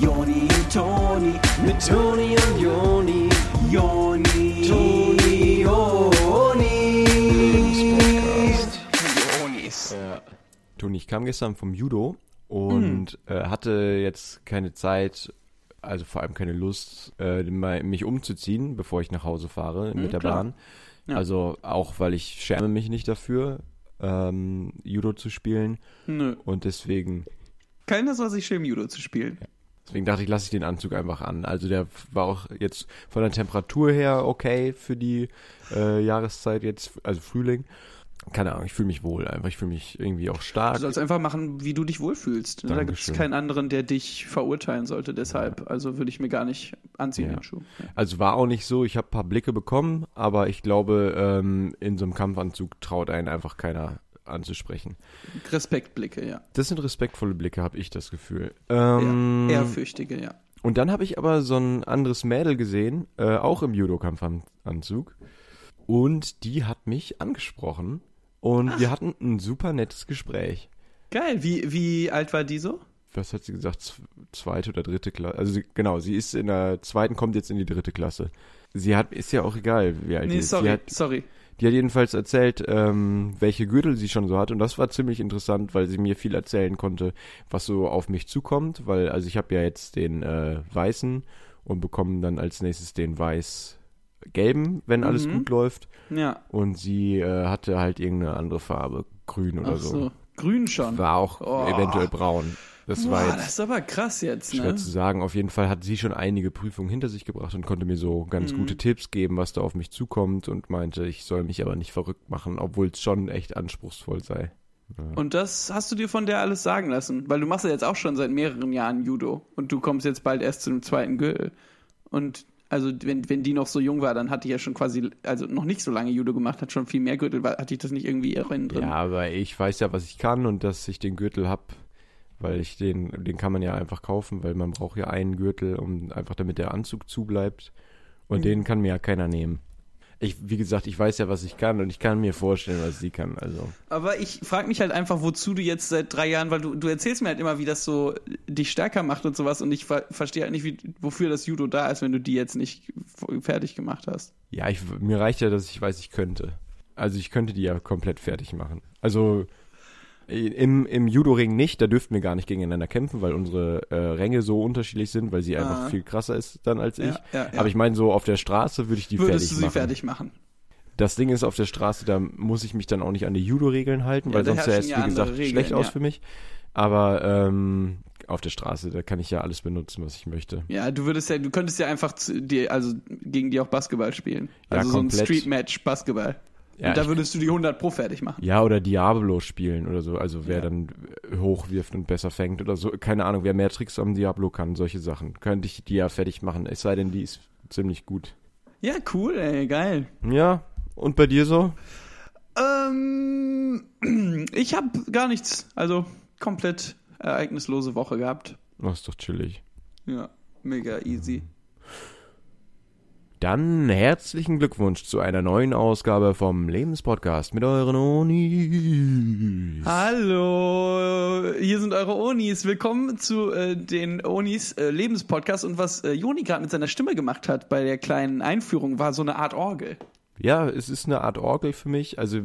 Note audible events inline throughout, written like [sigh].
Joni und Toni, mit Toni und Joni, Joni, Toni, Joni. Jonis. Ja. Toni, ich kam gestern vom Judo und äh, hatte jetzt keine Zeit, also vor allem keine Lust, äh, mich umzuziehen, bevor ich nach Hause fahre mit der klar. Bahn. Ja. Also auch, weil ich schäme mich nicht dafür, ähm, Judo zu spielen Nö. und deswegen, Keiner soll sich schämen, Judo zu spielen. Deswegen dachte ich, lasse ich den Anzug einfach an. Also der war auch jetzt von der Temperatur her okay für die äh, Jahreszeit jetzt, also Frühling. Keine Ahnung, ich fühle mich wohl einfach, ich fühle mich irgendwie auch stark. Du sollst einfach machen, wie du dich wohlfühlst. Da gibt es keinen anderen, der dich verurteilen sollte. Deshalb, also würde ich mir gar nicht anziehen, Ja. den Schuh. Ja. Also war auch nicht so, ich habe ein paar Blicke bekommen, aber ich glaube, ähm, in so einem Kampfanzug traut einen einfach keiner anzusprechen. Respektblicke, ja. Das sind respektvolle Blicke, habe ich das Gefühl. Ähm, Eher, ehrfürchtige, ja. und dann habe ich aber so ein anderes Mädel gesehen, äh, auch im Judo-Kampfanzug. Und die hat mich angesprochen und wir hatten ein super nettes Gespräch. Geil. Wie, wie alt war die so? Was hat sie gesagt? Zweite oder dritte Klasse? Also sie, genau, sie ist in der zweiten, kommt jetzt in die dritte Klasse. Sie hat, ist ja auch egal, wie alt die Nee, ist. Sie sorry, hat, sorry. Die hat jedenfalls erzählt, ähm, welche Gürtel sie schon so hat und das war ziemlich interessant, weil sie mir viel erzählen konnte, was so auf mich zukommt, weil also ich habe ja jetzt den äh, weißen und bekomme dann als nächstes den weiß-gelben, wenn alles Mhm. gut läuft Ja. und sie äh, hatte halt irgendeine andere Farbe, grün oder Ach so. so. Grün schon. War auch Oh. eventuell braun. Das war Boah, jetzt das ist aber krass jetzt, schwer ne? zu sagen. Auf jeden Fall hat sie schon einige Prüfungen hinter sich gebracht und konnte mir so ganz Mhm. gute Tipps geben, was da auf mich zukommt und meinte, ich soll mich aber nicht verrückt machen, obwohl es schon echt anspruchsvoll sei. Und das hast du dir von der alles sagen lassen, weil du machst ja jetzt auch schon seit mehreren Jahren Judo und du kommst jetzt bald erst zu dem zweiten Gürtel. Und also wenn, wenn die noch so jung war, dann hatte ich ja schon quasi, also noch nicht so lange Judo gemacht, hat schon viel mehr Gürtel, war- hatte ich das nicht irgendwie innen drin? Ja, aber ich weiß ja, was ich kann und dass ich den Gürtel hab, weil ich den, den kann man ja einfach kaufen, weil man braucht ja einen Gürtel, um einfach damit der Anzug zubleibt. Und Mhm. den kann mir ja keiner nehmen. Ich, wie gesagt, ich weiß ja, was ich kann und ich kann mir vorstellen, was sie kann. Also Aber ich frage mich halt einfach, wozu du jetzt seit drei Jahren, weil du, du erzählst mir halt immer, wie das so dich stärker macht und sowas und ich ver verstehe halt nicht, wie, wofür das Judo da ist, wenn du die jetzt nicht fertig gemacht hast. Ja, ich, mir reicht ja, dass ich weiß, ich könnte. Also ich könnte die ja komplett fertig machen. Also im, im Judo-Ring nicht, da dürften wir gar nicht gegeneinander kämpfen, weil unsere äh, Ränge so unterschiedlich sind, weil sie einfach Ah. viel krasser ist dann als ich. Ja, ja. Aber ich meine, so auf der Straße würde ich die Würdest fertig du sie machen. fertig machen? Das Ding ist, auf der Straße, da muss ich mich dann auch nicht an die Judo-Regeln halten, weil sonst sähe es, wie gesagt, Regeln, schlecht aus für mich. Aber ähm, auf der Straße, da kann ich ja alles benutzen, was ich möchte. Ja, du würdest ja, du könntest ja einfach zu, dir, also gegen die auch Basketball spielen. Ja, Also so ein komplett. Street-Match Basketball. Ja, und da würdest du die 100 pro fertig machen. Ja, oder Diablo spielen oder so. Also wer Ja. dann hochwirft und besser fängt oder so. Keine Ahnung, wer mehr Tricks am Diablo kann, solche Sachen. Könnte ich die ja fertig machen. Es sei denn, die ist ziemlich gut. Ja, cool, ey, geil. Ja, und bei dir so? Ähm, [clears throat] ich habe gar nichts, also komplett ereignislose Woche gehabt. Oh, ist doch chillig. Ja, mega easy. Dann herzlichen Glückwunsch zu einer neuen Ausgabe vom Lebenspodcast mit euren Onis. Hallo, hier sind eure Onis. Willkommen zu äh, den Onis äh, Lebenspodcast. Und was äh, Joni gerade mit seiner Stimme gemacht hat bei der kleinen Einführung, war so eine Art Orgel. Ja, es ist eine Art Orgel für mich. Also äh,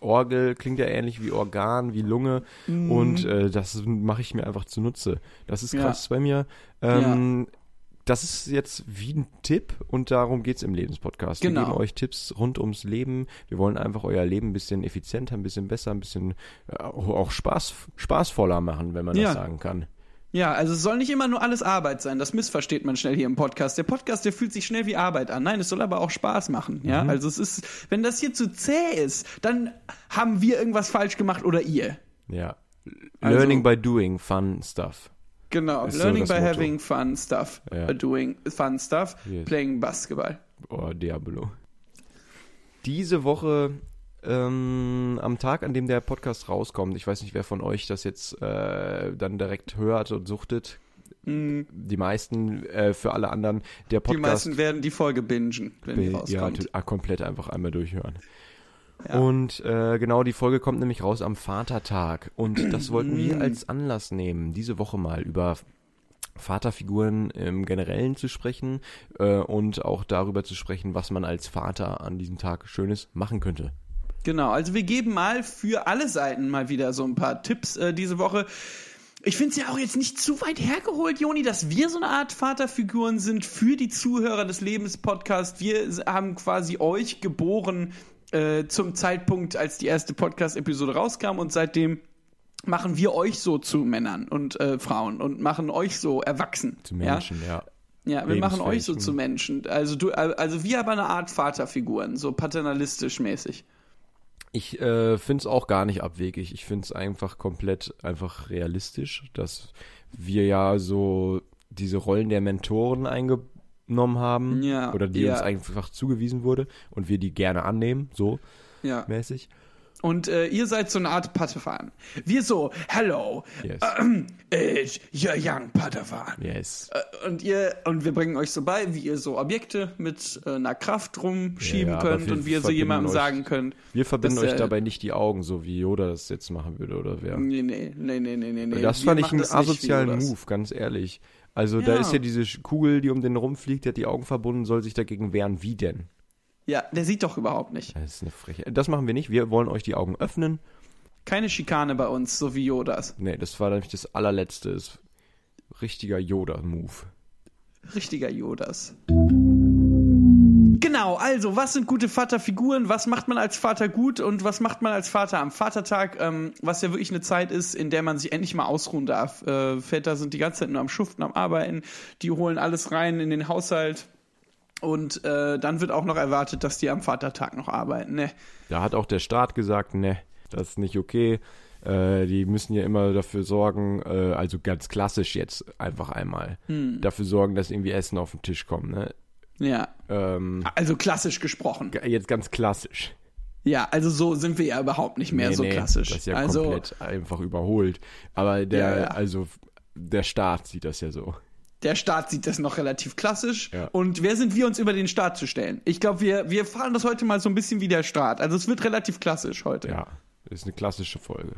Orgel klingt ja ähnlich wie Organ, wie Lunge. Und äh, das mache ich mir einfach zunutze. Das ist Ja. krass bei mir. Ähm, Das ist jetzt wie ein Tipp und darum geht's im Lebenspodcast. Genau. Wir geben euch Tipps rund ums Leben. Wir wollen einfach euer Leben ein bisschen effizienter, ein bisschen besser, ein bisschen äh, auch Spaß, spaßvoller machen, wenn man Ja. das sagen kann. Ja, also es soll nicht immer nur alles Arbeit sein. Das missversteht man schnell hier im Podcast. Der Podcast, der fühlt sich schnell wie Arbeit an. Nein, es soll aber auch Spaß machen. Ja, Mhm. also es ist, wenn das hier zu zäh ist, dann haben wir irgendwas falsch gemacht oder ihr. Ja. Also- Learning by doing, fun stuff. Genau. Ist so Learning das by Motto. having fun stuff, Ja. doing fun stuff, Yes. playing Basketball. Oh, Diablo. Diese Woche, ähm, am Tag, an dem der Podcast rauskommt, ich weiß nicht, wer von euch das jetzt äh, dann direkt hört und suchtet. Die meisten, äh, für alle anderen, der Die Podcast. meisten werden die Folge bingen, wenn die ja, rauskommt. t- ah, komplett einfach einmal durchhören. Ja. Und äh, genau, die Folge kommt nämlich raus am Vatertag. Und das wollten wir Mm. als Anlass nehmen, diese Woche mal über Vaterfiguren im Generellen zu sprechen äh, und auch darüber zu sprechen, was man als Vater an diesem Tag Schönes machen könnte. Genau, also wir geben mal für alle Seiten mal wieder so ein paar Tipps äh, diese Woche. Ich finde es ja auch jetzt nicht zu weit hergeholt, Joni, dass wir so eine Art Vaterfiguren sind für die Zuhörer des Lebenspodcasts. Wir haben quasi euch geboren äh, zum Zeitpunkt, als die erste Podcast-Episode rauskam und seitdem machen wir euch so zu Männern und äh, Frauen und machen euch so erwachsen. Zu Menschen, ja. Ja, ja wir machen euch so zu Menschen. Also du, also wir aber eine Art Vaterfiguren, so paternalistisch mäßig. Ich äh, finde es auch gar nicht abwegig. Ich finde es einfach komplett einfach realistisch, dass wir ja so diese Rollen der Mentoren eingenommen haben Ja, oder die ja. uns einfach zugewiesen wurde und wir die gerne annehmen, so Ja. mäßig. Und äh, ihr seid so eine Art Padawan. Wir so, hello, Yes. äh, you're young Padawan. Yes. Äh, und ihr und wir bringen euch so bei, wie ihr so Objekte mit äh, einer Kraft rumschieben Ja, könnt und wie ihr so jemandem euch- sagen könnt. Wir verbinden euch dabei nicht die Augen, so wie Yoda das jetzt machen würde oder wer. Nee, nee, nee, nee, nee, nee. das Wir fand ich einen asozialen. Move, ganz ehrlich. Also da Ja. ist ja diese Kugel, die um den rumfliegt, die hat die Augen verbunden, soll sich dagegen wehren. Wie denn? Ja, der sieht doch überhaupt nicht. Das ist eine Frechheit. Das machen wir nicht. Wir wollen euch die Augen öffnen. Keine Schikane bei uns, so wie Yodas. Nee, das war nämlich das allerletzte. Das richtiger Yoda-Move. Richtiger Yodas. Genau, also, was sind gute Vaterfiguren? Was macht man als Vater gut und was macht man als Vater am Vatertag? Ähm, was ja wirklich eine Zeit ist, in der man sich endlich mal ausruhen darf. Äh, Väter sind die ganze Zeit nur am Schuften, am Arbeiten. Die holen alles rein in den Haushalt. Und äh, dann wird auch noch erwartet, dass die am Vatertag noch arbeiten. Ne? Da hat auch der Staat gesagt, ne, das ist nicht okay. Äh, die müssen ja immer dafür sorgen, äh, also ganz klassisch jetzt einfach einmal, Hm. dafür sorgen, dass irgendwie Essen auf den Tisch kommt. Ne? Ja. Ähm, Also klassisch gesprochen. jetzt ganz klassisch. Ja, also so sind wir ja überhaupt nicht mehr Nee, so nee, klassisch. Das ist ja also, komplett einfach überholt. Aber der, Ja, ja. also der Staat sieht das ja so. Der Staat sieht das noch relativ klassisch. Ja. Und wer sind wir, uns über den Staat zu stellen? Ich glaube, wir, wir fahren das heute mal so ein bisschen wie der Staat. Also es wird relativ klassisch heute. Ja, ist eine klassische Folge.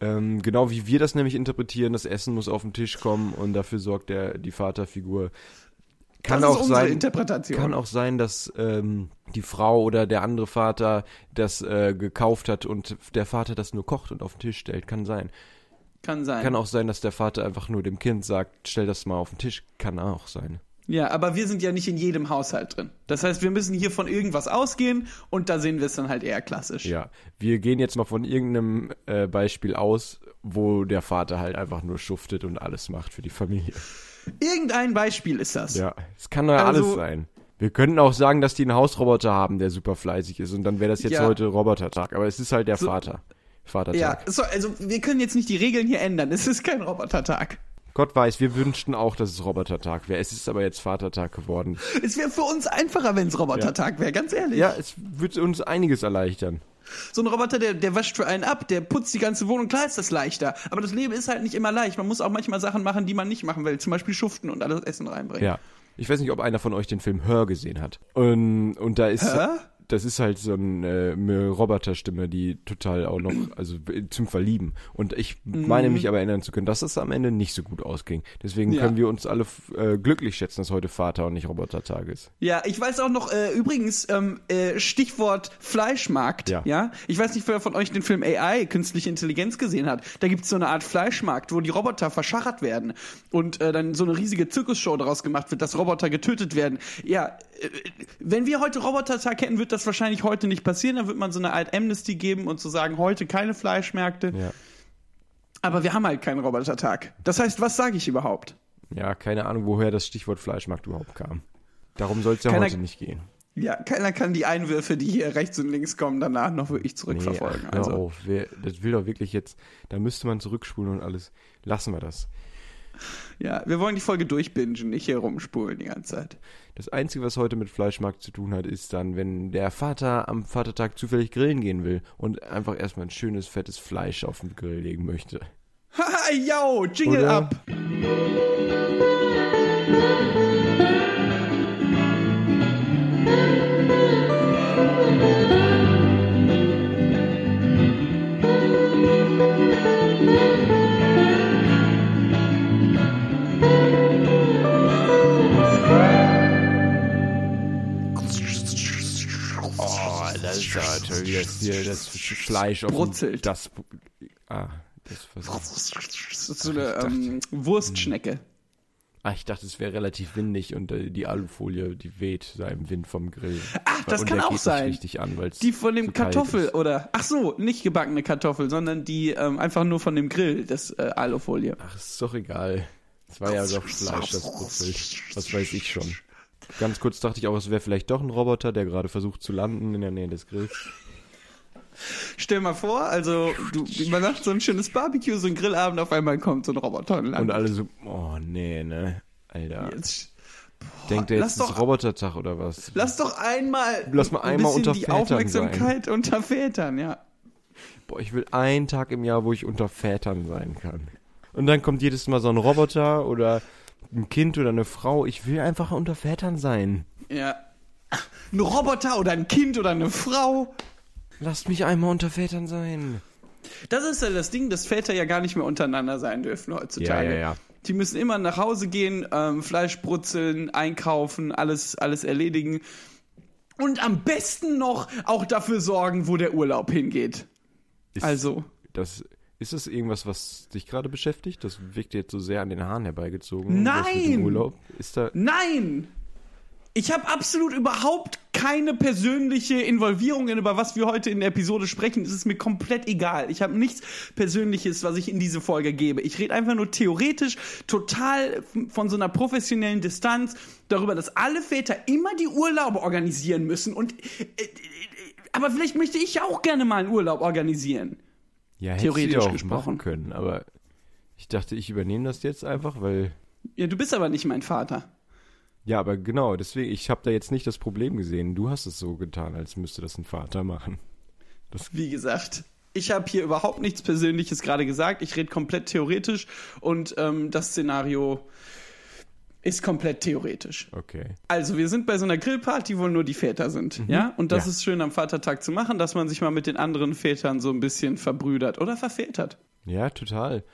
Ähm, genau wie wir das nämlich interpretieren, das Essen muss auf den Tisch kommen und dafür sorgt der, die Vaterfigur. Kann das auch sein, kann auch sein, dass ähm, die Frau oder der andere Vater das äh, gekauft hat und der Vater das nur kocht und auf den Tisch stellt. Kann sein. Kann sein. Kann auch sein, dass der Vater einfach nur dem Kind sagt, stell das mal auf den Tisch. Kann auch sein. ja, aber wir sind ja nicht in jedem Haushalt drin. Das heißt, wir müssen hier von irgendwas ausgehen und da sehen wir es dann halt eher klassisch. Ja, wir gehen jetzt mal von irgendeinem äh, Beispiel aus, wo der Vater halt einfach nur schuftet und alles macht für die Familie. Irgendein Beispiel ist das. Ja, es kann ja Also- alles sein. Wir könnten auch sagen, dass die einen Hausroboter haben, der super fleißig ist und dann wäre das jetzt Ja. heute Robotertag. Aber es ist halt der So- Vater. Ja, Vatertag. so, also wir können jetzt nicht die Regeln hier ändern. Es ist kein Robotertag. Gott weiß, wir wünschten auch, dass es Robotertag wäre. Es ist aber jetzt Vatertag geworden. Es wäre für uns einfacher, wenn es Robotertag wäre, ganz ehrlich. Ja, es wird uns einiges erleichtern. So ein Roboter, der, der wäscht für einen ab, der putzt die ganze Wohnung, klar ist das leichter. Aber das Leben ist halt nicht immer leicht. Man muss auch manchmal Sachen machen, die man nicht machen will. Zum Beispiel schuften und alles Essen reinbringen. Ja. Ich weiß nicht, ob einer von euch den Film Her gesehen hat. Und, und da ist. Her? Das ist halt so eine, eine Roboterstimme, die total auch noch, also zum Verlieben. Und ich meine mich aber erinnern zu können, dass das am Ende nicht so gut ausging. Deswegen Ja. können wir uns alle äh, glücklich schätzen, dass heute Vater und nicht Robotertag ist. Ja, ich weiß auch noch, äh, übrigens, ähm, äh, Stichwort Fleischmarkt. Ja. ja. Ich weiß nicht, wer von euch den Film AI, künstliche Intelligenz, gesehen hat. Da gibt's so eine Art Fleischmarkt, wo die Roboter verschachert werden und äh, dann so eine riesige Zirkusshow daraus gemacht wird, dass Roboter getötet werden. Ja, äh, wenn wir heute Robotertag hätten, wird das wahrscheinlich heute nicht passieren. Dann wird man so eine Art Amnesty geben und zu sagen, heute keine Fleischmärkte. Ja. Aber wir haben halt keinen Robotertag. Das heißt, was sage ich überhaupt? Ja, keine Ahnung, woher das Stichwort Fleischmarkt überhaupt kam. Darum soll es ja Keiner- heute nicht gehen. Ja, keiner kann die Einwürfe, die hier rechts und links kommen, danach noch wirklich zurückverfolgen. Nee, ach, also. auf. Wer, das will doch wirklich jetzt, da müsste man zurückspulen und alles. Lassen wir das. [laughs] Ja, wir wollen die Folge durchbingen, nicht hier rumspulen die ganze Zeit. Das Einzige, was heute mit Fleischmarkt zu tun hat, ist dann, wenn der Vater am Vatertag zufällig grillen gehen will und einfach erstmal ein schönes, fettes Fleisch auf den Grill legen möchte. [laughs] Haha, yo, Jingle Oder? Up! Oder wie das hier, das Fleisch auf dem- Brutzelt. Das, ah, das versucht. Das ist so eine Ach, ich ähm, Wurstschnecke. Ah, ich dachte, es wäre relativ windig und äh, die Alufolie, die weht da im Wind vom Grill. Ach, das und kann der auch sein. richtig an, Die von dem Kartoffel ist. oder ach so, nicht gebackene Kartoffel, sondern die ähm, einfach nur von dem Grill, das äh, Alufolie. Ach, ist doch egal. Es war ja doch Fleisch, das brutzelt. Was weiß ich schon. Ganz kurz dachte ich auch, es wäre vielleicht doch ein Roboter, der gerade versucht zu landen in der Nähe des Grills. Stell mal vor, also du, man macht so ein schönes Barbecue, so ein Grillabend, auf einmal kommt so ein Roboter und Und landet. alle so, oh nee, ne? Alter. Jetzt, Denkt er jetzt, ist doch- Robotertag oder was? lass doch einmal, Lass mal ein einmal bisschen unter die Vätern Aufmerksamkeit unter Vätern, ja. Boah, ich will einen Tag im Jahr, wo ich unter Vätern sein kann. Und dann kommt jedes Mal so ein Roboter oder ein Kind oder eine Frau. Ich will einfach unter Vätern sein. Ja. Ein Roboter oder ein Kind oder eine Frau. Lasst mich einmal unter Vätern sein. Das ist ja das Ding, dass Väter ja gar nicht mehr untereinander sein dürfen heutzutage. Ja, ja, ja. Die müssen immer nach Hause gehen, ähm, Fleisch brutzeln, einkaufen, alles, alles erledigen. Und am besten noch auch dafür sorgen, wo der Urlaub hingeht. Ist Also, Das, ist das irgendwas, was dich gerade beschäftigt? Das wirkt jetzt so sehr an den Haaren herbeigezogen. Nein! Urlaub. Ist da. nein! Ich habe absolut überhaupt keine persönliche Involvierung in, über was wir heute in der Episode sprechen. Es ist mir komplett egal. Ich habe nichts Persönliches, was ich in diese Folge gebe. Ich rede einfach nur theoretisch, total von so einer professionellen Distanz darüber, dass alle Väter immer die Urlaube organisieren müssen. Und äh, äh, aber vielleicht möchte ich auch gerne mal einen Urlaub organisieren. Ja, Theoretisch ja auch gesprochen. können. Aber ich dachte, ich übernehme das jetzt einfach, weil. Ja, du bist aber nicht mein Vater. Ja, aber genau, deswegen, ich habe da jetzt nicht das Problem gesehen. Du hast es so getan, als müsste das ein Vater machen. Wie gesagt, ich habe hier überhaupt nichts Persönliches gerade gesagt. Ich rede komplett theoretisch und ähm, das Szenario ist komplett theoretisch. Okay. Also, wir sind bei so einer Grillparty, wo nur die Väter sind. Ja? Und das Ja. ist schön am Vatertag zu machen, dass man sich mal mit den anderen Vätern so ein bisschen verbrüdert oder vervätert. Ja, total.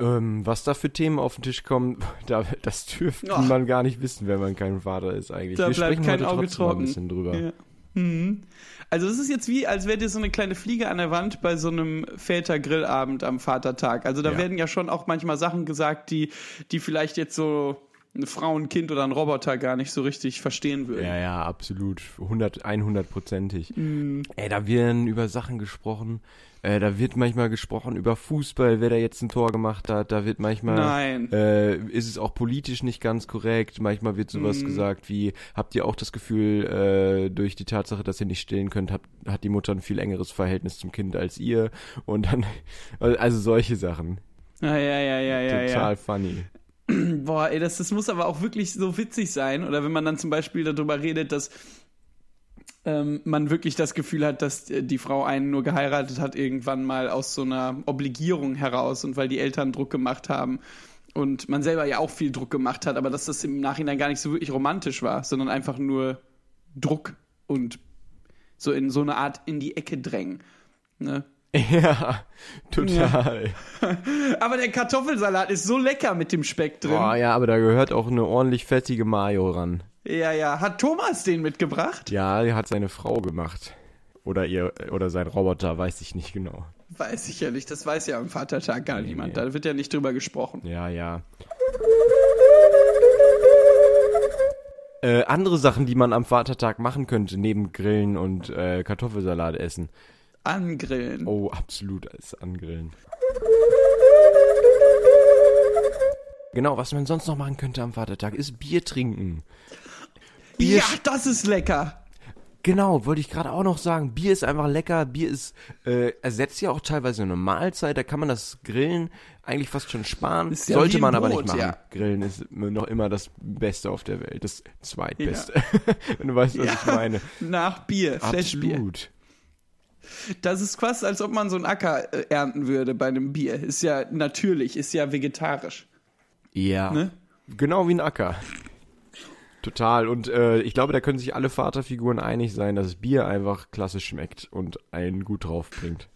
Ähm, was da für Themen auf den Tisch kommen, [laughs] da, das dürfte Ach. man gar nicht wissen, wenn man kein Vater ist eigentlich. Da Wir bleibt sprechen kein heute Auge trotzdem mal ein trocken. bisschen drüber. Ja. Mhm. Also es ist jetzt wie, als wäre dir so eine kleine Fliege an der Wand bei so einem Väter-Grillabend am Vatertag. Also da Ja. werden ja schon auch manchmal Sachen gesagt, die, die vielleicht jetzt so ein Kind oder ein Roboter gar nicht so richtig verstehen würden. Ja, ja, absolut. 100, 100%ig. Mhm. Ey, da werden über Sachen gesprochen. Äh, da wird manchmal gesprochen über Fußball, wer da jetzt ein Tor gemacht hat. Da wird manchmal, Nein. äh, ist es auch politisch nicht ganz korrekt. Manchmal wird sowas Mhm. gesagt wie, habt ihr auch das Gefühl, äh, durch die Tatsache, dass ihr nicht stillen könnt, habt, hat die Mutter ein viel engeres Verhältnis zum Kind als ihr. Und dann, [laughs] also solche Sachen. Ja, ja, ja, ja, ja. Total ja. funny. [clears throat] Boah, ey, das, das muss aber auch wirklich so witzig sein. Oder wenn man dann zum Beispiel darüber redet, dass ähm, man wirklich das Gefühl hat, dass äh, die Frau einen nur geheiratet hat, irgendwann mal aus so einer Obligierung heraus und weil die Eltern Druck gemacht haben. Und man selber ja auch viel Druck gemacht hat, aber dass das im Nachhinein gar nicht so wirklich romantisch war, sondern einfach nur Druck und so in so eine Art in die Ecke drängen. Ne? Ja, total. Aber der Kartoffelsalat ist so lecker mit dem Speck drin. Boah, ja, aber da gehört auch eine ordentlich fettige Mayo ran. Ja, ja. Hat Thomas den mitgebracht? Ja, die hat seine Frau gemacht. Oder ihr, oder sein Roboter, weiß ich nicht genau. Weiß ich ja nicht. Das weiß ja am Vatertag gar niemand. nee. Da wird ja nicht drüber gesprochen. Ja, ja. Äh, andere Sachen, die man am Vatertag machen könnte, neben Grillen und äh, Kartoffelsalat essen. Angrillen. Oh, absolut als Angrillen. Genau, was man sonst noch machen könnte am Vatertag, ist Bier trinken. Bier ja, das ist lecker. Genau, wollte ich gerade auch noch sagen. Bier ist einfach lecker. Bier ist äh, ersetzt ja auch teilweise eine Mahlzeit. Da kann man das Grillen eigentlich fast schon sparen. Ist ja Sollte man ein aber Brot, nicht machen. ja. Grillen ist noch immer das Beste auf der Welt. Das zweitbeste. [laughs] Wenn du weißt, was ich meine. Nach Bier, Flashbier. Das ist quasi, als ob man so einen Acker äh, ernten würde bei einem Bier. Ist ja natürlich, ist ja vegetarisch. Ja. Ne? Genau wie ein Acker. Total. Und äh, ich glaube, da können sich alle Vaterfiguren einig sein, dass Bier einfach klasse schmeckt und einen gut drauf bringt.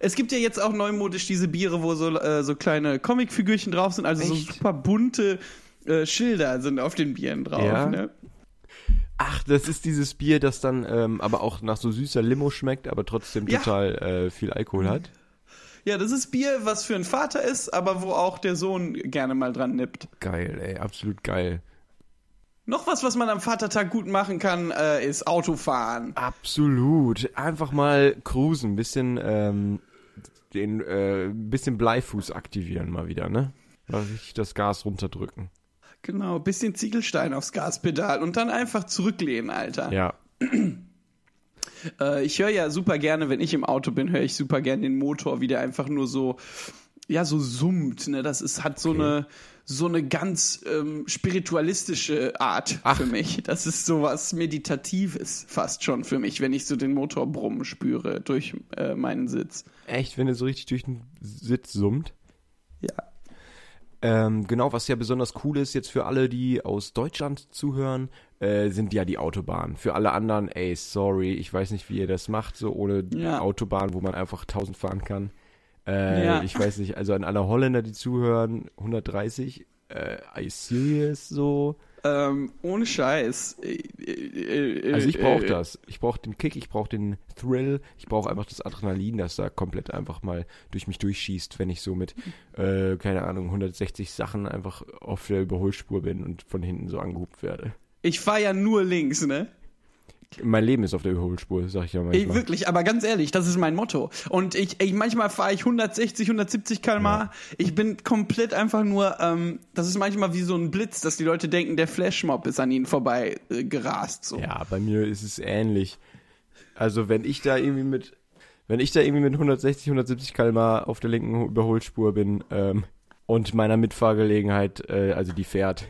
Es gibt ja jetzt auch neumodisch diese Biere, wo so, äh, so kleine Comicfigürchen drauf sind, also so Echt? super bunte äh, Schilder sind auf den Bieren drauf. Ja? Ne? Ach, das ist dieses Bier, das dann ähm, aber auch nach so süßer Limo schmeckt, aber trotzdem Ja. total äh, viel Alkohol hat. Ja, das ist Bier, was für einen Vater ist, aber wo auch der Sohn gerne mal dran nippt. Geil, ey, absolut geil. Noch was, was man am Vatertag gut machen kann, äh, ist Autofahren. Absolut. Einfach mal cruisen, bisschen ähm, den äh, bisschen Bleifuß aktivieren mal wieder, ne? Mal richtig das Gas runterdrücken. Genau, bisschen Ziegelstein aufs Gaspedal und dann einfach zurücklehnen, Alter. Ja. [clears throat] Äh, ich höre ja super gerne, wenn ich im Auto bin, höre ich super gerne den Motor, wie der einfach nur so, ja, so summt. Ne? Das ist, hat so eine so eine ganz ähm, spiritualistische Art Ach. für mich. Das ist sowas Meditatives fast schon für mich, wenn ich so den Motor brummen spüre durch äh, meinen Sitz. Echt, wenn er so richtig durch den Sitz summt. Ja. Ähm, genau, was ja besonders cool ist jetzt für alle, die aus Deutschland zuhören, äh, sind ja die Autobahnen. Für alle anderen, ey, sorry, ich weiß nicht, wie ihr das macht, so ohne Ja. Autobahn, wo man einfach 1000 fahren kann. Äh, Ja. Ich weiß nicht, also an alle Holländer, die zuhören, 130, äh, you serious so? Ähm, ohne Scheiß. Äh, äh, Also ich äh, brauche das. Ich brauche den Kick, ich brauche den Thrill, ich brauche einfach das Adrenalin, das da komplett einfach mal durch mich durchschießt, wenn ich so mit, keine Ahnung, 160 Sachen einfach auf der Überholspur bin und von hinten so angehupt werde. Ich fahre ja nur links, ne? Mein Leben ist auf der Überholspur, sag ich ja Ey, manchmal. wirklich, aber ganz ehrlich, das ist mein Motto. Und ich, ich manchmal fahre ich 160, 170 km/h. Ich bin komplett einfach nur, ähm, das ist manchmal wie so ein Blitz, dass die Leute denken, der Flashmob ist an ihnen vorbei äh, gerast. So. Ja, bei mir ist es ähnlich. Also wenn ich da irgendwie mit, wenn ich da irgendwie mit 160, 170 km/h auf der linken Überholspur bin ähm, und meiner Mitfahrgelegenheit, äh, also die fährt,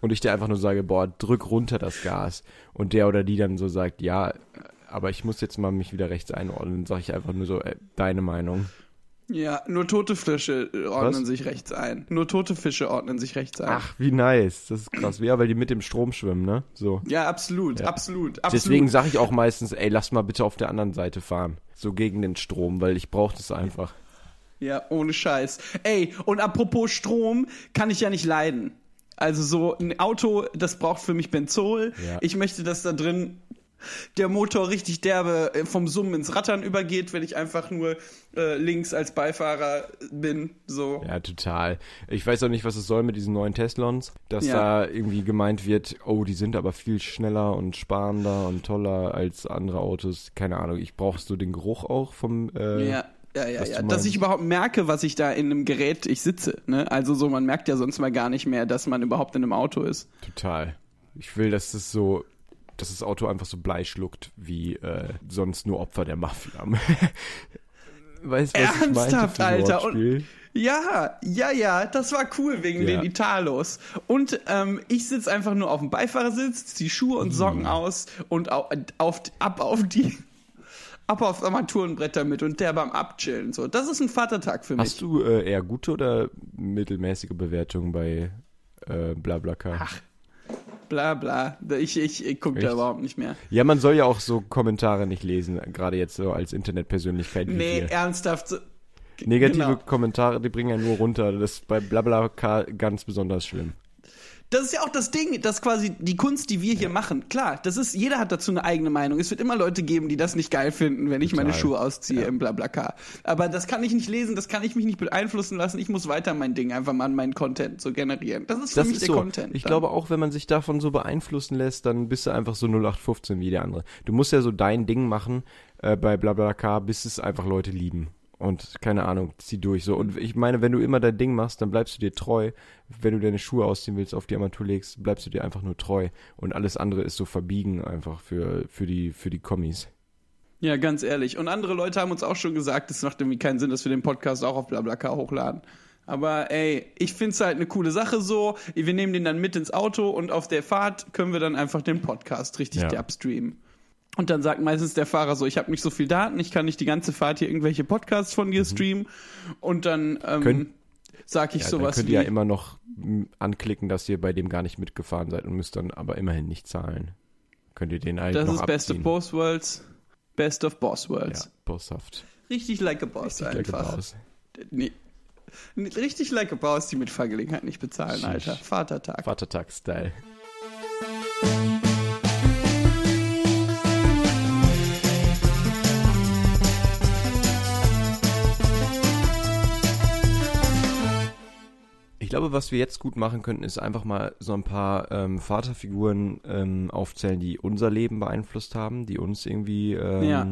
und ich dir einfach nur sage, boah, drück runter das Gas und der oder die dann so sagt, ja, aber ich muss jetzt mal mich wieder rechts einordnen, dann sage ich einfach nur so, äh, deine Meinung. Ja, nur tote Fische äh, ordnen Was? sich rechts ein. Nur tote Fische ordnen sich rechts ein. Ach, wie nice, das ist krass. Ja, weil die mit dem Strom schwimmen, ne? So. Ja, absolut, absolut, absolut. Deswegen sage ich auch meistens, ey, lass mal bitte auf der anderen Seite fahren. So gegen den Strom, weil ich brauche das einfach. Ja, ohne Scheiß. Ey, und apropos Strom, kann ich ja nicht leiden. Also so ein Auto, das braucht für mich Benzol. Ja. Ich möchte, dass da drin der Motor richtig derbe äh, vom Summen ins Rattern übergeht, wenn ich einfach nur äh, links als Beifahrer bin. So. Ja, total. Ich weiß auch nicht, was es soll mit diesen neuen Teslons, dass Ja. da irgendwie gemeint wird, oh, die sind aber viel schneller und sparender und toller als andere Autos. Keine Ahnung, ich brauche so den Geruch auch vom äh, Ja. Ja, ja, ja. Dass ich überhaupt merke, was ich da in einem Gerät ich sitze. Ne? Also so, man merkt ja sonst mal gar nicht mehr, dass man überhaupt in einem Auto ist. total. Ich will, dass das so, dass das Auto einfach so Blei schluckt, wie äh, sonst nur Opfer der Mafia. [laughs] weißt du, was ich meinte? Ernsthaft, für ein Alter, Wortspiel? Ja, ja, ja, das war cool wegen Ja. den Italos. Und ähm, ich sitze einfach nur auf dem Beifahrersitz, zieh Schuhe und Mhm. Socken aus und au, auf, ab auf die ab aufs Armaturenbrett damit und der beim Abchillen. So, das ist ein Vatertag für mich. Hast du äh, eher gute oder mittelmäßige Bewertungen bei äh, BlaBlaCar? Ach, Bla bla. Ich, ich, ich gucke da überhaupt nicht mehr. Ja, man soll ja auch so Kommentare nicht lesen, gerade jetzt so als Internetpersönlichkeit Nee, ernsthaft. so- Negative Genau. Kommentare, die bringen ja nur runter. Das ist bei BlaBlaCar ganz besonders schlimm. Das ist ja auch das Ding, dass quasi die Kunst, die wir hier machen, klar, das ist, jeder hat dazu eine eigene Meinung. Es wird immer Leute geben, die das nicht geil finden, wenn ich meine Total. Schuhe ausziehe im Blablacar. Aber das kann ich nicht lesen, das kann ich mich nicht beeinflussen lassen. Ich muss weiter mein Ding einfach mal meinen Content so generieren. Das ist für Das mich ist der so. Content. Ich dann. glaube auch, wenn man sich davon so beeinflussen lässt, dann bist du einfach so 0815 wie der andere. Du musst ja so dein Ding machen äh, bei BlaBlaCar, bis es einfach Leute lieben. Und keine Ahnung, zieh durch so. Und ich meine, wenn du immer dein Ding machst, dann bleibst du dir treu. Wenn du deine Schuhe ausziehen willst, auf die Armatur legst, bleibst du dir einfach nur treu. Und alles andere ist so verbiegen einfach für, für die, für die Kommis. Ja, ganz ehrlich. Und andere Leute haben uns auch schon gesagt, es macht irgendwie keinen Sinn, dass wir den Podcast auch auf Blablacar hochladen. Aber ey, ich find's halt eine coole Sache so. Wir nehmen den dann mit ins Auto und auf der Fahrt können wir dann einfach den Podcast richtig Ja. streamen. Und dann sagt meistens der Fahrer so, ich habe nicht so viel Daten, ich kann nicht die ganze Fahrt hier irgendwelche Podcasts von dir streamen. Und dann ähm, Mhm. Können- sag ich Ja, dann sowas könnt wie, ihr ja immer noch anklicken, dass ihr bei dem gar nicht mitgefahren seid und müsst dann aber immerhin nicht zahlen. Könnt ihr den halt das noch ist Best of abziehen. Both Worlds, Best of Boss Ja, Worlds. bosshaft. Richtig like a Boss lecker einfach. aus. Nee. Richtig like a Boss, die mit Fahrgelegenheit nicht bezahlen. Alter. Vatertag. Vatertag-Style. Glaube, was wir jetzt gut machen könnten, ist einfach mal so ein paar ähm, Vaterfiguren ähm, aufzählen, die unser Leben beeinflusst haben, die uns irgendwie ähm, Ja.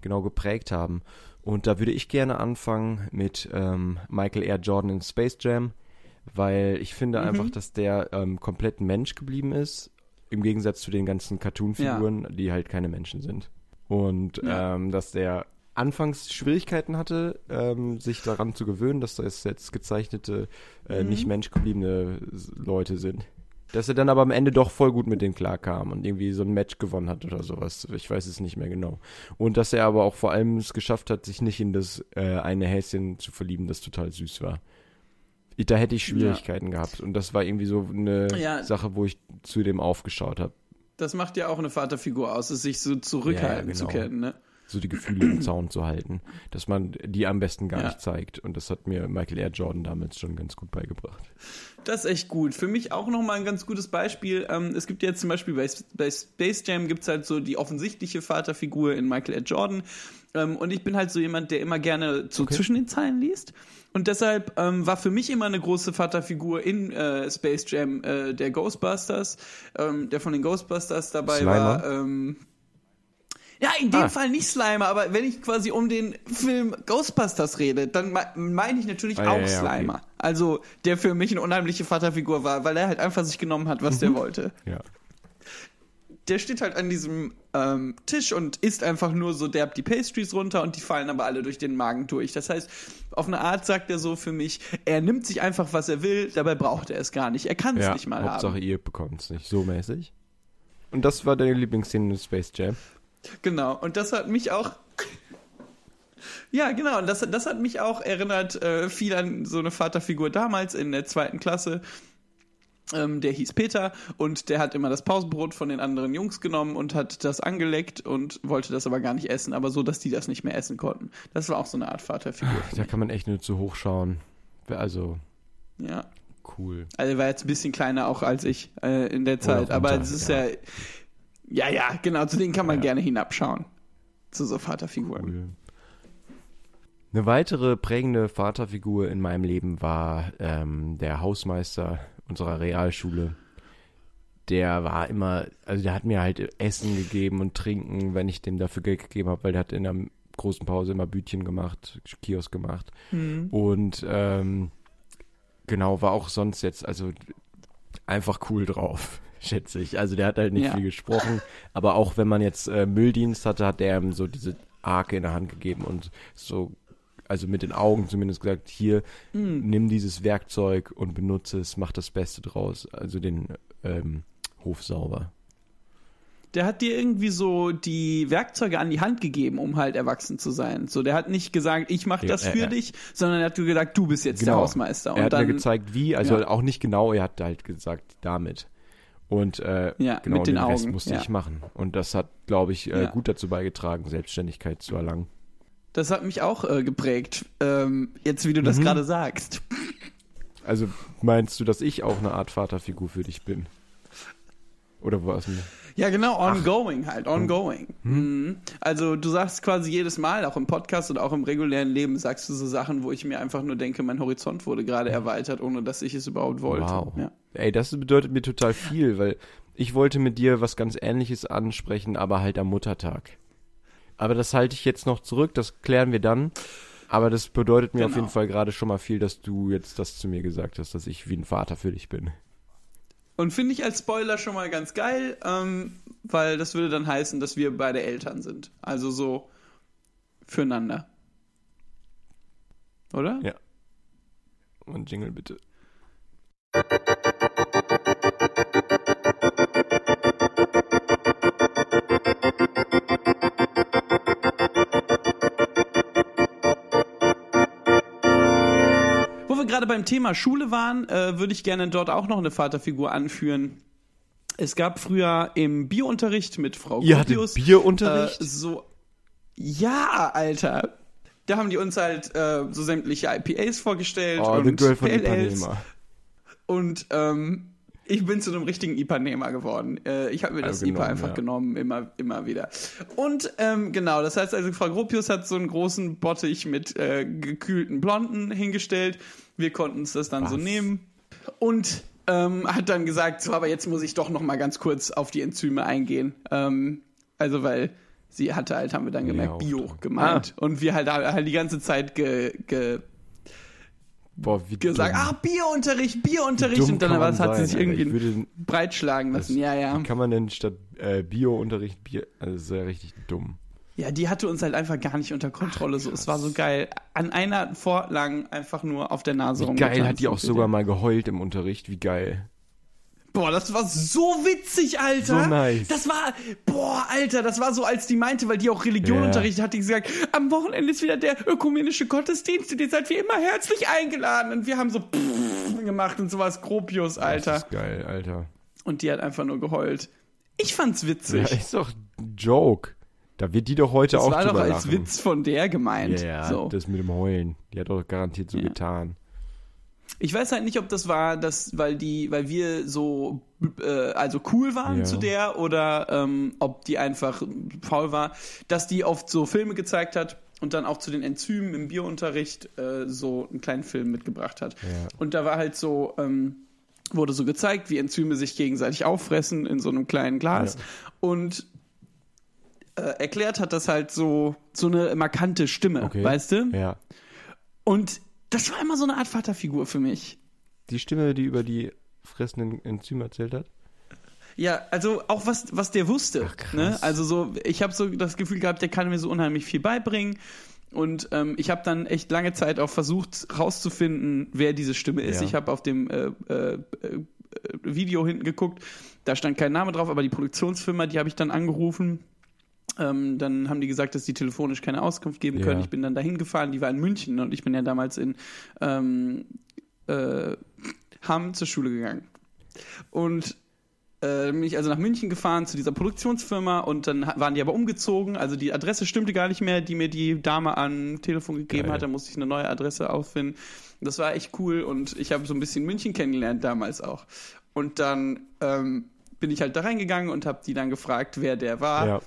genau geprägt haben. Und da würde ich gerne anfangen mit ähm, Michael R. Jordan in Space Jam, weil ich finde Mhm. einfach, dass der ähm, komplett Mensch geblieben ist, im Gegensatz zu den ganzen Cartoon-Figuren, die halt keine Menschen sind. Und Ja. ähm, dass der anfangs Schwierigkeiten hatte, ähm, sich daran zu gewöhnen, dass das jetzt gezeichnete, äh, Mhm. nicht menschgebliebene Leute sind. Dass er dann aber am Ende doch voll gut mit denen klarkam und irgendwie so ein Match gewonnen hat oder sowas. Ich weiß es nicht mehr genau. Und dass er aber auch vor allem es geschafft hat, sich nicht in das äh, eine Häschen zu verlieben, das total süß war. Ich- Da hätte ich Schwierigkeiten gehabt. Und das war irgendwie so eine Ja. Sache, wo ich zu dem aufgeschaut habe. Das macht ja auch eine Vaterfigur aus, es sich so zurückhalten Ja, ja, zu genau. können, ne? So die Gefühle im Zaun zu halten, dass man die am besten gar Ja. nicht zeigt. Und das hat mir Michael R. Jordan damals schon ganz gut beigebracht. Das ist echt gut. Für mich auch nochmal ein ganz gutes Beispiel. Ähm, es gibt jetzt zum Beispiel bei, bei Space Jam gibt es halt so die offensichtliche Vaterfigur in Michael R. Jordan. Ähm, und ich bin halt so jemand, der immer gerne so Okay. zwischen den Zeilen liest. Und deshalb ähm, war für mich immer eine große Vaterfigur in äh, Space Jam äh, der Ghostbusters, ähm, der von den Ghostbusters dabei Slimer? war. Ähm, ja, in dem Ah. Fall nicht Slimer, aber wenn ich quasi um den Film Ghostbusters rede, dann me- meine ich natürlich Ah, auch ja, okay. Slimer. Also, der für mich eine unheimliche Vaterfigur war, weil er halt einfach sich genommen hat, was Mhm. der wollte. Ja. Der steht halt an diesem ähm, Tisch und isst einfach nur so derb die Pastries runter und die fallen aber alle durch den Magen durch. Das heißt, auf eine Art sagt er so für mich, er nimmt sich einfach, was er will, dabei braucht er es gar nicht. Er kann es ja. nicht mal Hauptsache haben. ihr bekommt es nicht. So mäßig. Und das war deine Lieblingsszene in Space Jam. Genau, und das hat mich auch. Ja, genau, und das, das hat mich auch erinnert äh, viel an so eine Vaterfigur damals in der zweiten Klasse. Ähm, der hieß Peter und der hat immer das Pausenbrot von den anderen Jungs genommen und hat das angeleckt und wollte das aber gar nicht essen, aber so, dass die das nicht mehr essen konnten. Das war auch so eine Art Vaterfigur. Da kann man echt nur zu hoch schauen. Also, Ja. cool. Also er war jetzt ein bisschen kleiner auch als ich äh, in der Zeit, aber es ist ja. ja. Ja, ja, genau, zu denen kann man Ja. gerne hinabschauen. Zu so Vaterfiguren. Cool. Eine weitere prägende Vaterfigur in meinem Leben war ähm, der Hausmeister unserer Realschule. Der war immer, also der hat mir halt Essen gegeben und Trinken, wenn ich dem dafür Geld gegeben habe, weil der hat in der großen Pause immer Bütchen gemacht, Kiosk gemacht. Mhm. Und ähm, genau, war auch sonst jetzt, also einfach cool drauf, schätze ich. Also der hat halt nicht Ja. viel gesprochen, aber auch wenn man jetzt äh, Mülldienst hatte, hat der ihm so diese Arke in der Hand gegeben und so, also mit den Augen zumindest gesagt, hier, Mhm. nimm dieses Werkzeug und benutze es, mach das Beste draus. Also den ähm, Hof sauber. Der hat dir irgendwie so die Werkzeuge an die Hand gegeben, um halt erwachsen zu sein. So, der hat nicht gesagt, ich mache Ja, das äh, für äh. dich, sondern er hat gesagt, du bist jetzt der Genau. Hausmeister. er Und hat dann, mir gezeigt, wie, also Ja. auch nicht genau, er hat halt gesagt, damit. Und äh, Ja, genau, mit den den Rest musste ja. ich machen. Und das hat, glaube ich, äh, Ja. gut dazu beigetragen, Selbstständigkeit zu erlangen. das hat mich auch äh, geprägt. Ähm, jetzt, wie du das Mhm. gerade sagst. Also meinst du, dass ich auch eine Art Vaterfigur für dich bin? Oder was? denn? Ja, genau, ongoing halt, ongoing. Hm. Mhm. Also du sagst quasi jedes Mal, auch im Podcast und auch im regulären Leben, sagst du so Sachen, wo ich mir einfach nur denke, mein Horizont wurde gerade erweitert, ohne dass ich es überhaupt wollte. Wow. Ja. Ey, das bedeutet mir total viel, weil ich wollte mit dir was ganz Ähnliches ansprechen, aber halt am Muttertag. Aber das halte ich jetzt noch zurück, das klären wir dann. Aber das bedeutet mir auf Genau. jeden Fall gerade schon mal viel, dass du jetzt das zu mir gesagt hast, dass ich wie ein Vater für dich bin. Und finde ich als Spoiler schon mal ganz geil, ähm, weil das würde dann heißen, dass wir beide Eltern sind. Also so füreinander. Oder? Ja. Und Jingle bitte. Gerade beim Thema Schule waren, äh, würde ich gerne dort auch noch eine Vaterfigur anführen. Es gab früher im Biounterricht mit Frau Ihr Gropius, Bierunterricht? Äh, so, ja, Alter. Da haben die uns halt äh, so sämtliche IPAs vorgestellt oh, und The Girl von. Ipanema. Und ähm, ich bin zu einem richtigen IPA-Nehmer geworden. Äh, ich habe mir das Also IPA genommen, einfach ja. genommen, immer, immer wieder. Und ähm, genau, das heißt also, Frau Gropius hat so einen großen Bottich mit äh, gekühlten Blonden hingestellt. Wir konnten uns das dann so Was? nehmen. Und ähm, hat dann gesagt, so, aber jetzt muss ich doch noch mal ganz kurz auf die Enzyme eingehen. Ähm, also, weil sie hatte halt, haben wir dann gemerkt, Bio gemeint. Und wir halt, halt die ganze Zeit ge, ge, Boah, wie gesagt, ah, Bierunterricht, Bierunterricht. Und dann was, hat sie sich irgendwie würde- breitschlagen lassen. Ja, ja. Wie kann man denn statt äh, Bio-Unterricht Bier. Also, das ist ja richtig dumm. Ja, die hatte uns halt einfach gar nicht unter Kontrolle. so, es war so geil. An einer Vorlang einfach nur auf der Nase Wie geil hat die auch sogar mal geheult im Unterricht. Wie geil. Boah, das war so witzig, Alter. So nice. Das war, boah, Alter, das war so, als die meinte, weil die auch Religion Ja. unterrichtet hat, die gesagt, am Wochenende ist wieder der ökumenische Gottesdienst und ihr seid wie immer herzlich eingeladen. Und wir haben so gemacht und sowas Gropius, Das Alter. ist geil, Alter. Und die hat einfach nur geheult. Ich fand's Ja, witzig. ist doch ein Joke. Da wird die doch heute das auch war doch als lachen. Witz von der gemeint. Ja, ja, so. das mit dem Heulen. Die hat doch garantiert so Ja. getan. Ich weiß halt nicht, ob das war, dass, weil die, weil wir so äh, also cool waren Ja. zu der oder ähm, ob die einfach faul war, dass die oft so Filme gezeigt hat und dann auch zu den Enzymen im Biounterricht äh, so einen kleinen Film mitgebracht hat. Ja. Und da war halt so, ähm, wurde so gezeigt, wie Enzyme sich gegenseitig auffressen in so einem kleinen Glas. Ja. Und äh, erklärt hat das halt so, so eine markante Stimme, Okay. weißt du? Ja. Und das war immer so eine Art Vaterfigur für mich. Die Stimme, die über die fressenden Enzyme erzählt hat? Ja, also auch was, was der wusste. Ach, ne? Also so, ich habe so das Gefühl gehabt, der kann mir so unheimlich viel beibringen. Und ähm, ich habe dann echt lange Zeit auch versucht rauszufinden, wer diese Stimme ist. Ja. Ich habe auf dem äh, äh, äh, Video hinten geguckt, da stand kein Name drauf, aber die Produktionsfirma, die habe ich dann angerufen. Ähm, dann haben die gesagt, dass die telefonisch keine Auskunft geben können. Ja. Ich bin dann dahin gefahren, die war in München und ich bin ja damals in ähm, äh, Hamm zur Schule gegangen. Und äh, bin ich also nach München gefahren zu dieser Produktionsfirma und dann waren die aber umgezogen. Also die Adresse stimmte gar nicht mehr, die mir die Dame an Telefon gegeben Geil. hat. Da musste ich eine neue Adresse auffinden. Das war echt cool und ich habe so ein bisschen München kennengelernt damals auch. Und dann ähm, bin ich halt da reingegangen und habe die dann gefragt, wer der war Ja.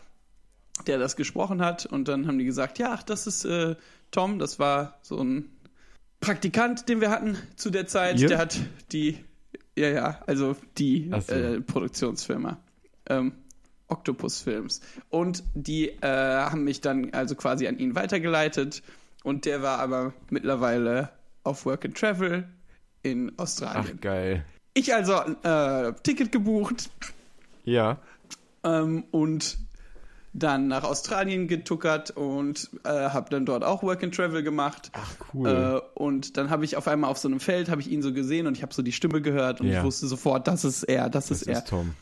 Der das gesprochen hat. Und dann haben die gesagt, ja, ach, das ist äh, Tom, das war so ein Praktikant, den wir hatten zu der Zeit. Ihr? Der hat die, ja, ja, also die Ach so. äh, Produktionsfirma. Ähm, Octopus Films. Und die äh, haben mich dann also quasi an ihn weitergeleitet. Und der war aber mittlerweile auf Work and Travel in Ach, Australien. geil. Ich also äh, Ticket gebucht, Ja. ähm, und dann nach Australien getuckert und äh, habe dann dort auch Work and Travel gemacht. Ach, cool. Äh, und dann habe ich auf einmal auf so einem Feld habe ich ihn so gesehen und ich habe so die Stimme gehört und Ja. ich wusste sofort, das ist er, das, das ist er. ist Tom.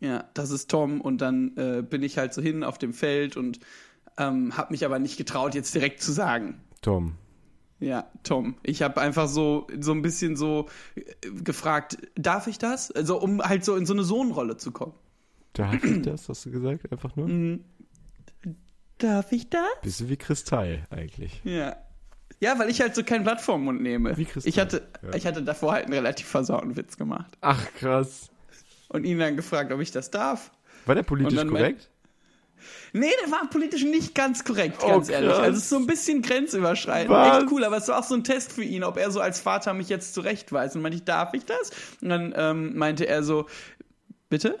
Ja, das ist Tom und dann äh, bin ich halt so hin auf dem Feld und ähm, habe mich aber nicht getraut, jetzt direkt zu sagen. Tom. Ja, Tom. Ich habe einfach so so ein bisschen so äh, gefragt, darf ich das? Also um halt so in so eine Sohnrolle zu kommen. Darf ich das, hast du gesagt? Einfach nur? Mhm. Darf ich das? Bisschen wie Kristall eigentlich. Ja. Ja, weil ich halt so kein Blatt vorm Mund nehme. Wie Kristall, ich hatte, ja. ich hatte davor halt einen relativ versauten Witz gemacht. Ach, krass. Und ihn dann gefragt, ob ich das darf. War der politisch mein- korrekt? Nee, der war politisch nicht ganz korrekt, Oh, ganz ehrlich. krass. Also es ist so ein bisschen grenzüberschreitend. Was? Echt cool, aber es war auch so ein Test für ihn, ob er so als Vater mich jetzt zurechtweist. Und meinte ich, darf ich das? Und dann ähm, meinte er so, bitte?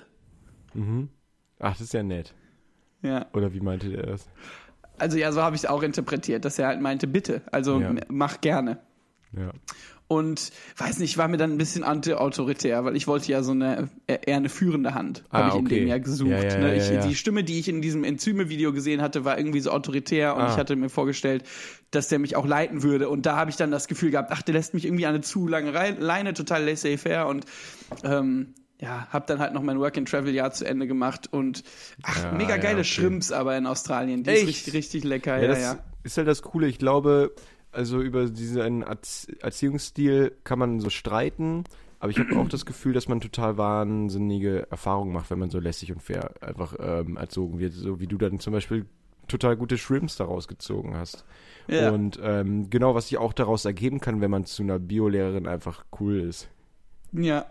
Ach, das ist ja nett. Ja. Oder wie meinte der das? Also ja, so habe ich es auch interpretiert, dass er halt meinte, bitte. Also Ja. mach gerne. Ja. Und weiß nicht, war mir dann ein bisschen anti-autoritär, weil ich wollte ja so eine eher eine führende Hand, Ah, habe ich in okay. dem ja gesucht. Ja, ja, ne? ja, ich, ja. Die Stimme, die ich in diesem Enzyme-Video gesehen hatte, war irgendwie so autoritär und Ah. ich hatte mir vorgestellt, dass der mich auch leiten würde. Und da habe ich dann das Gefühl gehabt, ach, der lässt mich irgendwie eine zu lange Leine, total laissez-faire und ähm, ja, hab dann halt noch mein Work-and-Travel-Jahr zu Ende gemacht und ach, Ja, mega ja, geile okay. Shrimps aber in Australien. Die Echt? ist richtig, richtig lecker. Ja, Ja, ja. ist halt das Coole. Ich glaube, also über diesen Erz- Erziehungsstil kann man so streiten, aber ich habe auch das Gefühl, dass man total wahnsinnige Erfahrungen macht, wenn man so lässig und fair einfach ähm, erzogen wird. So wie du dann zum Beispiel total gute Shrimps daraus gezogen hast. Ja. Und ähm, genau, was sich auch daraus ergeben kann, wenn man zu einer Biolehrerin einfach cool ist. Ja.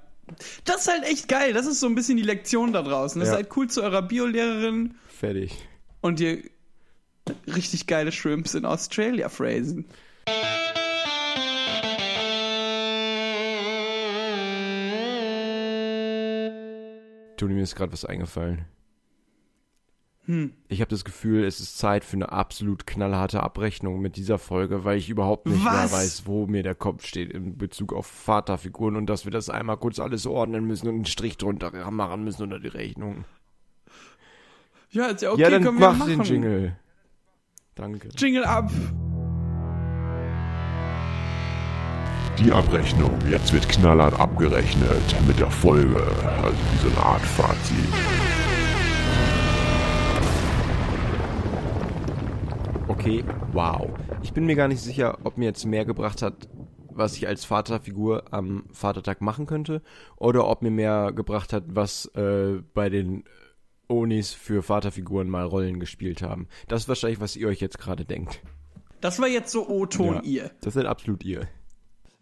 Das ist halt echt geil. Das ist so ein bisschen die Lektion da draußen. Das ja. ist halt cool zu eurer Biolehrerin. Fertig. Und ihr richtig geile Shrimps in Australia phrasen. Toni, mir ist gerade was eingefallen. Hm. Ich habe das Gefühl, es ist Zeit für eine absolut knallharte Abrechnung mit dieser Folge, weil ich überhaupt nicht mehr Was? weiß, wo mir der Kopf steht in Bezug auf Vaterfiguren und dass wir das einmal kurz alles ordnen müssen und einen Strich drunter machen müssen unter die Rechnung. Ja, ist ja okay, ja, dann können wir mach machen. den Jingle. Danke. Jingle ab. Die Abrechnung. Jetzt wird knallhart abgerechnet mit der Folge. Also wie so eine Art Fazit. Okay, wow. Ich bin mir gar nicht sicher, ob mir jetzt mehr gebracht hat, was ich als Vaterfigur am Vatertag machen könnte, oder ob mir mehr gebracht hat, was äh, bei den Onis für Vaterfiguren mal Rollen gespielt haben. Das ist wahrscheinlich, was ihr euch jetzt gerade denkt. Das war jetzt so O-Ton Ja. ihr. Das seid absolut ihr.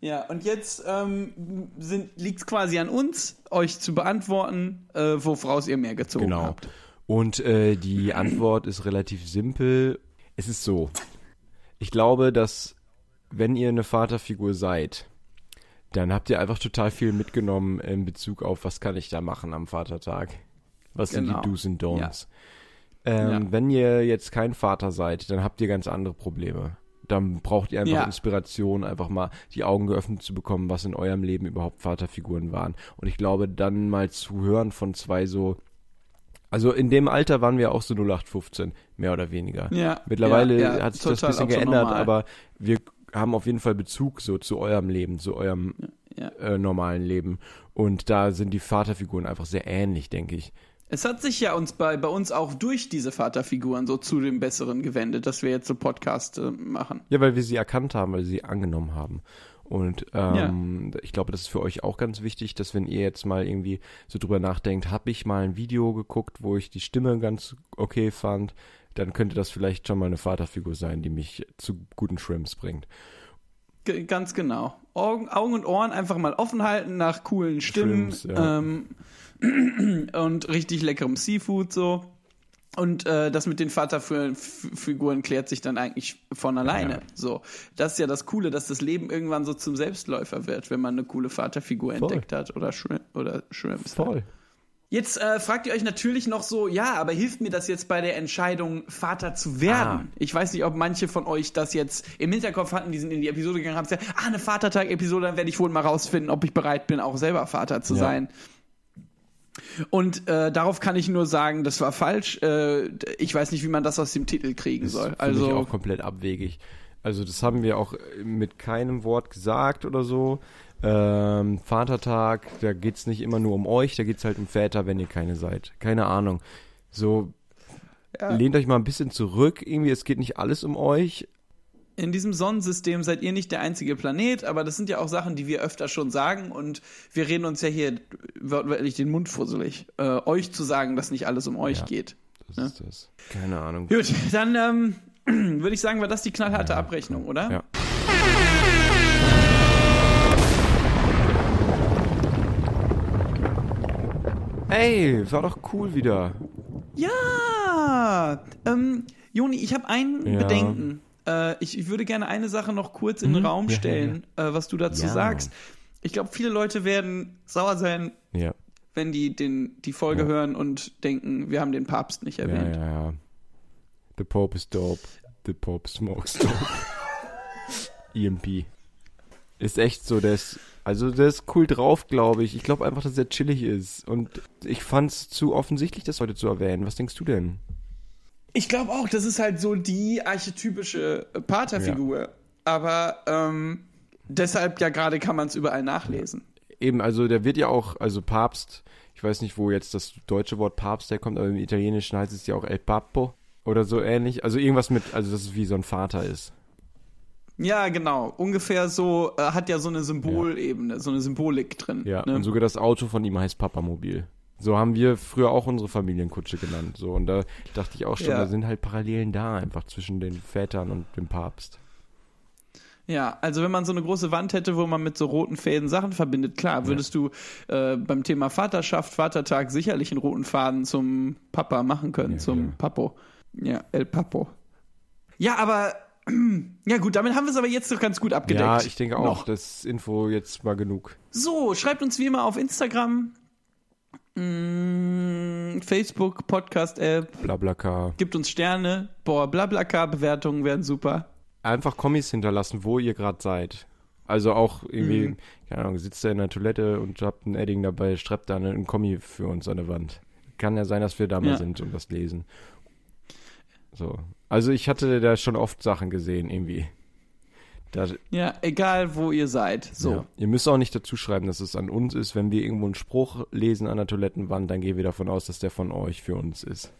Ja, und jetzt ähm, liegt es quasi an uns, euch zu beantworten, äh, woraus ihr mehr gezogen Genau. habt. Und äh, die Antwort ist relativ simpel. Es ist so. Ich glaube, dass wenn ihr eine Vaterfigur seid, dann habt ihr einfach total viel mitgenommen in Bezug auf, was kann ich da machen am Vatertag. Was Genau. sind die Do's und Don'ts. Ja. Ähm, Ja. Wenn ihr jetzt kein Vater seid, dann habt ihr ganz andere Probleme. Dann braucht ihr einfach Ja. Inspiration, einfach mal die Augen geöffnet zu bekommen, was in eurem Leben überhaupt Vaterfiguren waren. Und ich glaube, dann mal zu hören von zwei so also in dem Alter waren wir auch so 0815, mehr oder weniger. Ja, Mittlerweile ja, ja, hat sich das ein bisschen geändert, normal. aber wir haben auf jeden Fall Bezug so zu eurem Leben, zu eurem äh, normalen Leben. Und da sind die Vaterfiguren einfach sehr ähnlich, denke ich. Es hat sich ja uns bei, bei uns auch durch diese Vaterfiguren so zu dem Besseren gewendet, dass wir jetzt so Podcast äh, machen. Ja, weil wir sie erkannt haben, weil wir sie angenommen haben. Und ähm, ich glaube, das ist für euch auch ganz wichtig, dass wenn ihr jetzt mal irgendwie so drüber nachdenkt, habe ich mal ein Video geguckt, wo ich die Stimme ganz okay fand, dann könnte das vielleicht schon mal eine Vaterfigur sein, die mich zu guten Shrimps bringt. G ganz genau. Augen, Augen und Ohren einfach mal offen halten nach coolen Stimmen Shrimps, ja. ähm, [clears throat] und richtig leckerem Seafood so. Und äh, das mit den Vaterfiguren klärt sich dann eigentlich von alleine. Ja. So, das ist ja das Coole, dass das Leben irgendwann so zum Selbstläufer wird, wenn man eine coole Vaterfigur Voll. entdeckt hat oder Shrimp oder Shrimps. Voll. Jetzt äh, fragt ihr euch natürlich noch so, ja, aber hilft mir das jetzt bei der Entscheidung, Vater zu werden? Ah. Ich weiß nicht, ob manche von euch das jetzt im Hinterkopf hatten, die sind in die Episode gegangen, haben gesagt, ah, eine Vatertag-Episode, dann werde ich wohl mal rausfinden, ob ich bereit bin, auch selber Vater zu Ja. sein. Und äh, darauf kann ich nur sagen, das war falsch. Äh, ich weiß nicht, wie man das aus dem Titel kriegen Das soll. ich Also auch komplett abwegig. Also das haben wir auch mit keinem Wort gesagt oder so. Ähm, Vatertag, da geht's nicht immer nur um euch, da geht's halt um Väter, wenn ihr keine seid. Keine Ahnung. So, lehnt euch mal ein bisschen zurück. Irgendwie, es geht nicht alles um euch. In diesem Sonnensystem seid ihr nicht der einzige Planet, aber das sind ja auch Sachen, die wir öfter schon sagen und wir reden uns ja hier wortwörtlich den Mund fusselig, äh, euch zu sagen, dass nicht alles um euch Ja. geht. Das Ja. ist das. Keine Ahnung. Gut, dann ähm, [clears throat] würde ich sagen, war das die knallharte Abrechnung, oder? Ja. Ey, war doch cool wieder. Ja! Ähm, Joni, ich habe ein Ja. Bedenken. Äh, ich, ich würde gerne eine Sache noch kurz in den Mhm. Raum Ja, ja, stellen, Äh, was du dazu Ja. sagst. Ich glaube, viele Leute werden sauer sein, Ja. wenn die den, die Folge Ja. hören und denken, wir haben den Papst nicht Ja, erwähnt. ja, ja. The Pope is dope. The Pope smokes dope. [laughs] EMP. Ist echt so, der ist, also der ist cool drauf, glaube ich. Ich glaube einfach, dass er chillig ist. Und ich fand's zu offensichtlich, das heute zu erwähnen. Was denkst du denn? Ich glaube auch, das ist halt so die archetypische äh, Paterfigur. Aber ähm, deshalb ja gerade kann man es überall nachlesen. Eben, also der wird ja auch, also Papst, ich weiß nicht, wo jetzt das deutsche Wort Papst herkommt, aber im Italienischen heißt es ja auch El Papo oder so ähnlich. Also irgendwas mit, also dass es wie so ein Vater ist. Ja, genau. Ungefähr so, äh, hat ja so eine Symbolebene, so eine Symbolik drin. Ja, ne? und sogar das Auto von ihm heißt Papamobil. So haben wir früher auch unsere Familienkutsche genannt. So, und da dachte ich auch schon, Ja. da sind halt Parallelen da, einfach zwischen den Vätern und dem Papst. Ja, also wenn man so eine große Wand hätte, wo man mit so roten Fäden Sachen verbindet, klar, würdest du äh, beim Thema Vaterschaft, Vatertag sicherlich einen roten Faden zum Papa machen können, Ja, zum klar. Papo. Ja, El Papo. Ja, aber [clears throat] ja gut, damit haben wir es aber jetzt doch ganz gut abgedeckt. Ja, ich denke auch, Noch. das Info jetzt mal genug. So, schreibt uns wie immer auf Instagram Mm, Facebook, Podcast-App, Blablaka. gibt uns Sterne. Boah, Blablaka-Bewertungen wären super. Einfach Kommis hinterlassen, wo ihr gerade seid. Also auch irgendwie, Mhm. keine Ahnung, sitzt ihr in der Toilette und habt ein Edding dabei, schreibt da einen Kommi für uns an der Wand. Kann ja sein, dass wir da mal Ja. sind und das lesen. So. Also ich hatte da schon oft Sachen gesehen, irgendwie. Da, Ja, egal wo ihr seid. So. Ja. Ihr müsst auch nicht dazu schreiben, dass es an uns ist. Wenn wir irgendwo einen Spruch lesen an der Toilettenwand, dann gehen wir davon aus, dass der von euch für uns ist.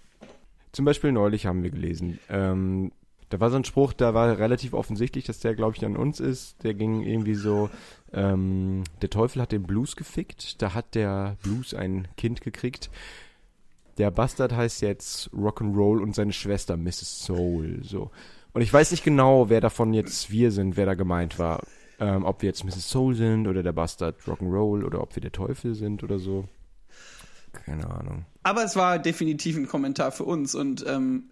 Zum Beispiel neulich haben wir gelesen. Ähm, da war so ein Spruch, da war relativ offensichtlich, dass der, glaube ich, an uns ist. Der ging irgendwie so, ähm, der Teufel hat den Blues gefickt. Da hat der Blues ein Kind gekriegt. Der Bastard heißt jetzt Rock'n'Roll und seine Schwester Mrs. Soul. So. Und ich weiß nicht genau, wer davon jetzt wir sind, wer da gemeint war. Ähm, ob wir jetzt Mrs. Soul sind oder der Bastard Rock'n'Roll oder ob wir der Teufel sind oder so. Keine Ahnung. Aber es war definitiv ein Kommentar für uns und ähm,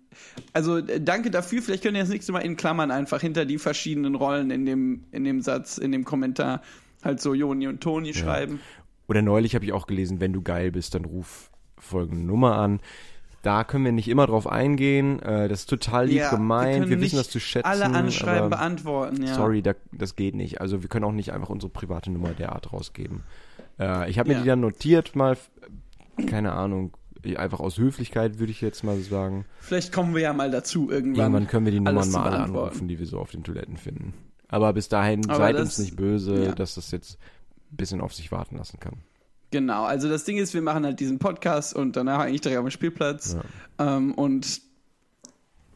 also äh, danke dafür. Vielleicht könnt ihr das nächste Mal in Klammern einfach hinter die verschiedenen Rollen in dem, in dem Satz, in dem Kommentar halt so Joni und Toni schreiben. Oder neulich habe ich auch gelesen, wenn du geil bist, dann ruf folgende Nummer an. Da können wir nicht immer drauf eingehen. Äh, das ist total lieb Ja, wir gemeint. Wir, nicht wissen das zu schätzen. Alle Anschreiben beantworten, ja. Sorry, da, das geht nicht. Also wir können auch nicht einfach unsere private Nummer derart rausgeben. Äh, ich habe mir Ja. die dann notiert mal, keine Ahnung, einfach aus Höflichkeit würde ich jetzt mal sagen. Vielleicht kommen wir ja mal dazu irgendwann. Irgendwann können wir die Nummern mal alle anrufen, die wir so auf den Toiletten finden. Aber bis dahin Aber seid das- uns nicht böse, dass das jetzt ein bisschen auf sich warten lassen kann. Genau, also das Ding ist, wir machen halt diesen Podcast und danach eigentlich direkt auf dem Spielplatz. Ähm, und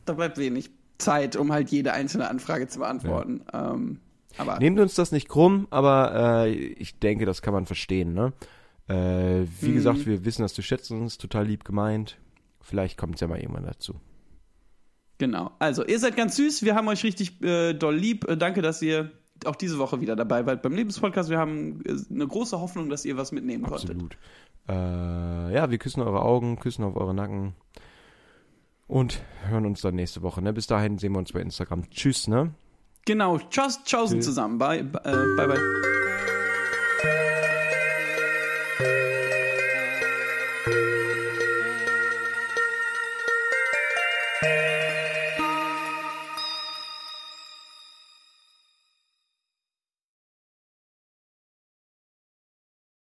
da bleibt wenig Zeit, um halt jede einzelne Anfrage zu beantworten. Ähm, aber Nehmt uns das nicht krumm, aber äh, ich denke, das kann man verstehen, ne? Äh, wie Mhm. gesagt, wir wissen das zu schätzen, ist total lieb gemeint. Vielleicht kommt es ja mal irgendwann dazu. genau. Also, ihr seid ganz süß, wir haben euch richtig äh, doll lieb. Äh, danke, dass ihr auch diese Woche wieder dabei wart beim Lebenspodcast. Wir haben äh, eine große Hoffnung, dass ihr was mitnehmen konntet. Absolut. Äh, ja, wir küssen eure Augen, küssen auf eure Nacken und hören uns dann nächste Woche. Ne? Bis dahin sehen wir uns bei Instagram. Tschüss, ne? Genau, tschüss, tschaußen Tschüss. zusammen. Bye, bye, äh, bye. bye.